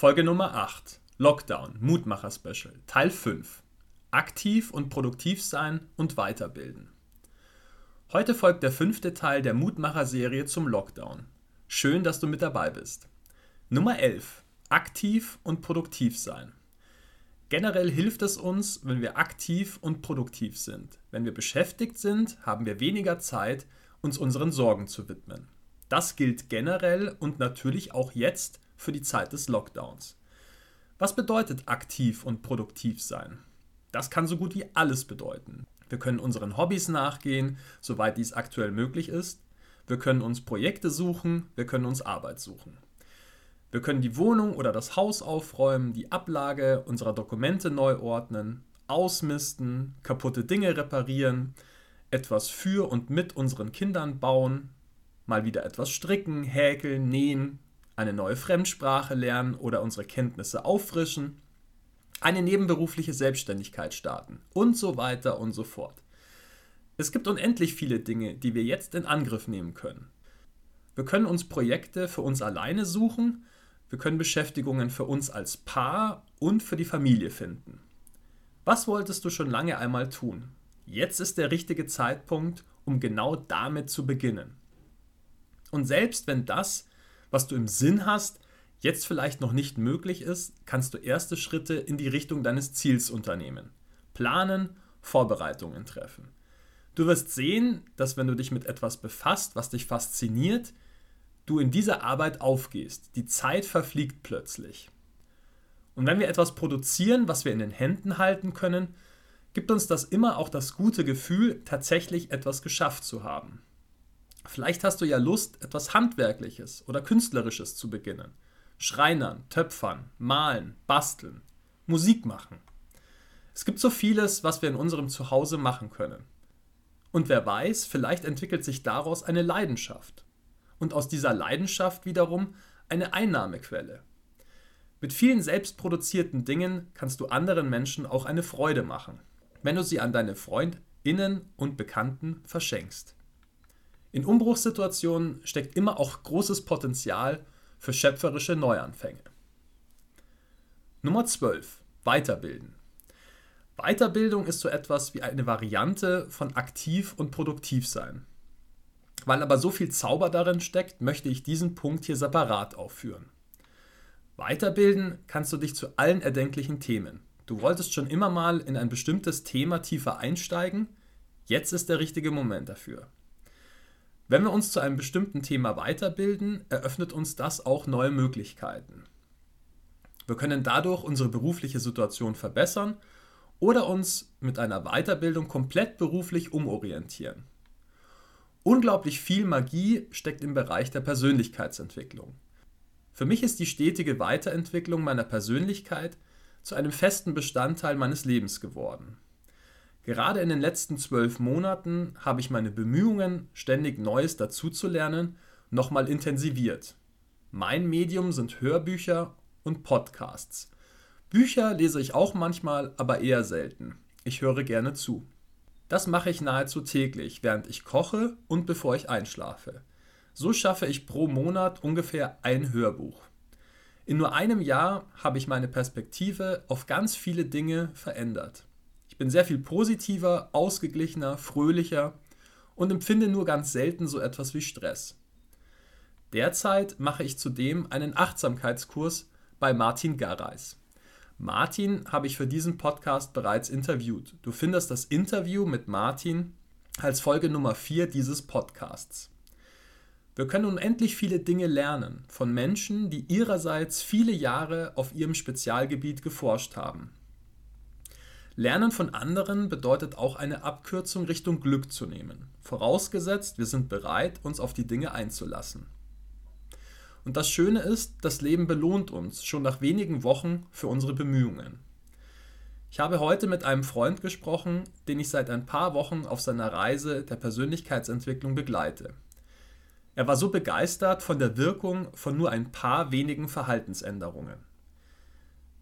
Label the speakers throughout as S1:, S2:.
S1: Folge Nummer 8. Lockdown, Mutmacher Special, Teil 5. Aktiv und produktiv sein und weiterbilden. Heute folgt der fünfte Teil der Mutmacher-Serie zum Lockdown. Schön, dass du mit dabei bist. Nummer 11. Aktiv und produktiv sein. Generell hilft es uns, wenn wir aktiv und produktiv sind. Wenn wir beschäftigt sind, haben wir weniger Zeit, uns unseren Sorgen zu widmen. Das gilt generell und natürlich auch jetzt für die Zeit des Lockdowns. Was bedeutet aktiv und produktiv sein? Das kann so gut wie alles bedeuten. Wir können unseren Hobbys nachgehen, soweit dies aktuell möglich ist. Wir können uns Projekte suchen, wir können uns Arbeit suchen. Wir können die Wohnung oder das Haus aufräumen, die Ablage unserer Dokumente neu ordnen, ausmisten, kaputte Dinge reparieren, etwas für und mit unseren Kindern bauen, mal wieder etwas stricken, häkeln, nähen, eine neue Fremdsprache lernen oder unsere Kenntnisse auffrischen, eine nebenberufliche Selbstständigkeit starten und so weiter und so fort. Es gibt unendlich viele Dinge, die wir jetzt in Angriff nehmen können. Wir können uns Projekte für uns alleine suchen, wir können Beschäftigungen für uns als Paar und für die Familie finden. Was wolltest du schon lange einmal tun? Jetzt ist der richtige Zeitpunkt, um genau damit zu beginnen. Und selbst wenn das, was du im Sinn hast, jetzt vielleicht noch nicht möglich ist, kannst du erste Schritte in die Richtung deines Ziels unternehmen. Planen, Vorbereitungen treffen. Du wirst sehen, dass wenn du dich mit etwas befasst, was dich fasziniert, du in dieser Arbeit aufgehst. Die Zeit verfliegt plötzlich. Und wenn wir etwas produzieren, was wir in den Händen halten können, gibt uns das immer auch das gute Gefühl, tatsächlich etwas geschafft zu haben. Vielleicht hast du ja Lust, etwas Handwerkliches oder Künstlerisches zu beginnen. Schreinern, Töpfern, Malen, Basteln, Musik machen. Es gibt so vieles, was wir in unserem Zuhause machen können. Und wer weiß, vielleicht entwickelt sich daraus eine Leidenschaft. Und aus dieser Leidenschaft wiederum eine Einnahmequelle. Mit vielen selbstproduzierten Dingen kannst du anderen Menschen auch eine Freude machen, wenn du sie an deine Freundinnen und Bekannten verschenkst. In Umbruchssituationen steckt immer auch großes Potenzial für schöpferische Neuanfänge. Nummer 12. Weiterbilden. Weiterbildung ist so etwas wie eine Variante von aktiv und produktiv sein. Weil aber so viel Zauber darin steckt, möchte ich diesen Punkt hier separat aufführen. Weiterbilden kannst du dich zu allen erdenklichen Themen. Du wolltest schon immer mal in ein bestimmtes Thema tiefer einsteigen, jetzt ist der richtige Moment dafür. Wenn wir uns zu einem bestimmten Thema weiterbilden, eröffnet uns das auch neue Möglichkeiten. Wir können dadurch unsere berufliche Situation verbessern oder uns mit einer Weiterbildung komplett beruflich umorientieren. Unglaublich viel Magie steckt im Bereich der Persönlichkeitsentwicklung. Für mich ist die stetige Weiterentwicklung meiner Persönlichkeit zu einem festen Bestandteil meines Lebens geworden. Gerade in den letzten zwölf Monaten habe ich meine Bemühungen, ständig Neues dazuzulernen, nochmal intensiviert. Mein Medium sind Hörbücher und Podcasts. Bücher lese ich auch manchmal, aber eher selten. Ich höre gerne zu. Das mache ich nahezu täglich, während ich koche und bevor ich einschlafe. So schaffe ich pro Monat ungefähr ein Hörbuch. In nur einem Jahr habe ich meine Perspektive auf ganz viele Dinge verändert. Bin sehr viel positiver, ausgeglichener, fröhlicher und empfinde nur ganz selten so etwas wie Stress. Derzeit mache ich zudem einen Achtsamkeitskurs bei Martin Garreis. Martin habe ich für diesen Podcast bereits interviewt. Du findest das Interview mit Martin als Folge Nummer 4 dieses Podcasts. Wir können unendlich viele Dinge lernen von Menschen, die ihrerseits viele Jahre auf ihrem Spezialgebiet geforscht haben. Lernen von anderen bedeutet auch eine Abkürzung Richtung Glück zu nehmen, vorausgesetzt, wir sind bereit, uns auf die Dinge einzulassen. Und das Schöne ist, das Leben belohnt uns schon nach wenigen Wochen für unsere Bemühungen. Ich habe heute mit einem Freund gesprochen, den ich seit ein paar Wochen auf seiner Reise der Persönlichkeitsentwicklung begleite. Er war so begeistert von der Wirkung von nur ein paar wenigen Verhaltensänderungen.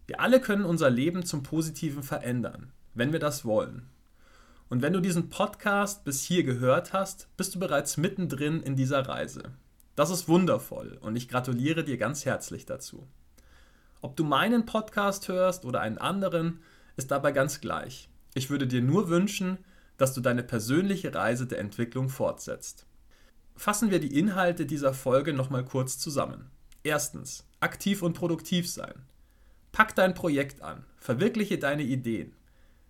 S1: Wir alle können unser Leben zum Positiven verändern, wenn wir das wollen. Und wenn du diesen Podcast bis hier gehört hast, bist du bereits mittendrin in dieser Reise. Das ist wundervoll und ich gratuliere dir ganz herzlich dazu. Ob du meinen Podcast hörst oder einen anderen, ist dabei ganz gleich. Ich würde dir nur wünschen, dass du deine persönliche Reise der Entwicklung fortsetzt. Fassen wir die Inhalte dieser Folge nochmal kurz zusammen. Erstens, aktiv und produktiv sein. Pack dein Projekt an, verwirkliche deine Ideen.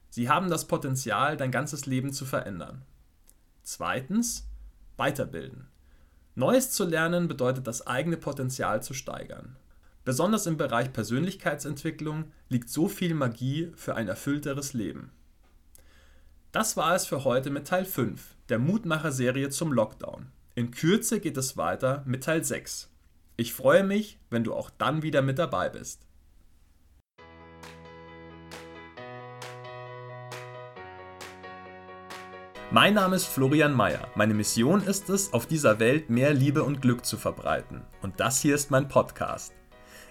S1: Sie haben das Potenzial, dein ganzes Leben zu verändern. Zweitens, weiterbilden. Neues zu lernen bedeutet das eigene Potenzial zu steigern. Besonders im Bereich Persönlichkeitsentwicklung liegt so viel Magie für ein erfüllteres Leben. Das war es für heute mit Teil 5 der Mutmacher-Serie zum Lockdown. In Kürze geht es weiter mit Teil 6. Ich freue mich, wenn du auch dann wieder mit dabei bist. Mein Name ist Florian Mayer. Meine Mission ist es, auf dieser Welt mehr Liebe und Glück zu verbreiten. Und das hier ist mein Podcast.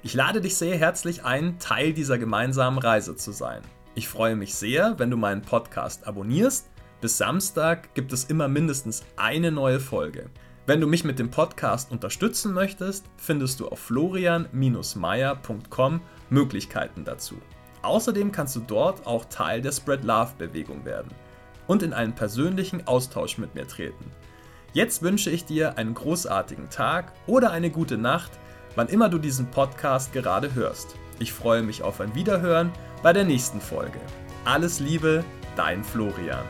S1: Ich lade dich sehr herzlich ein, Teil dieser gemeinsamen Reise zu sein. Ich freue mich sehr, wenn du meinen Podcast abonnierst. Bis Samstag gibt es immer mindestens eine neue Folge. Wenn du mich mit dem Podcast unterstützen möchtest, findest du auf florian-meier.com Möglichkeiten dazu. Außerdem kannst du dort auch Teil der Spread Love Bewegung werden und in einen persönlichen Austausch mit mir treten. Jetzt wünsche ich dir einen großartigen Tag oder eine gute Nacht, wann immer du diesen Podcast gerade hörst. Ich freue mich auf ein Wiederhören bei der nächsten Folge. Alles Liebe, dein Florian.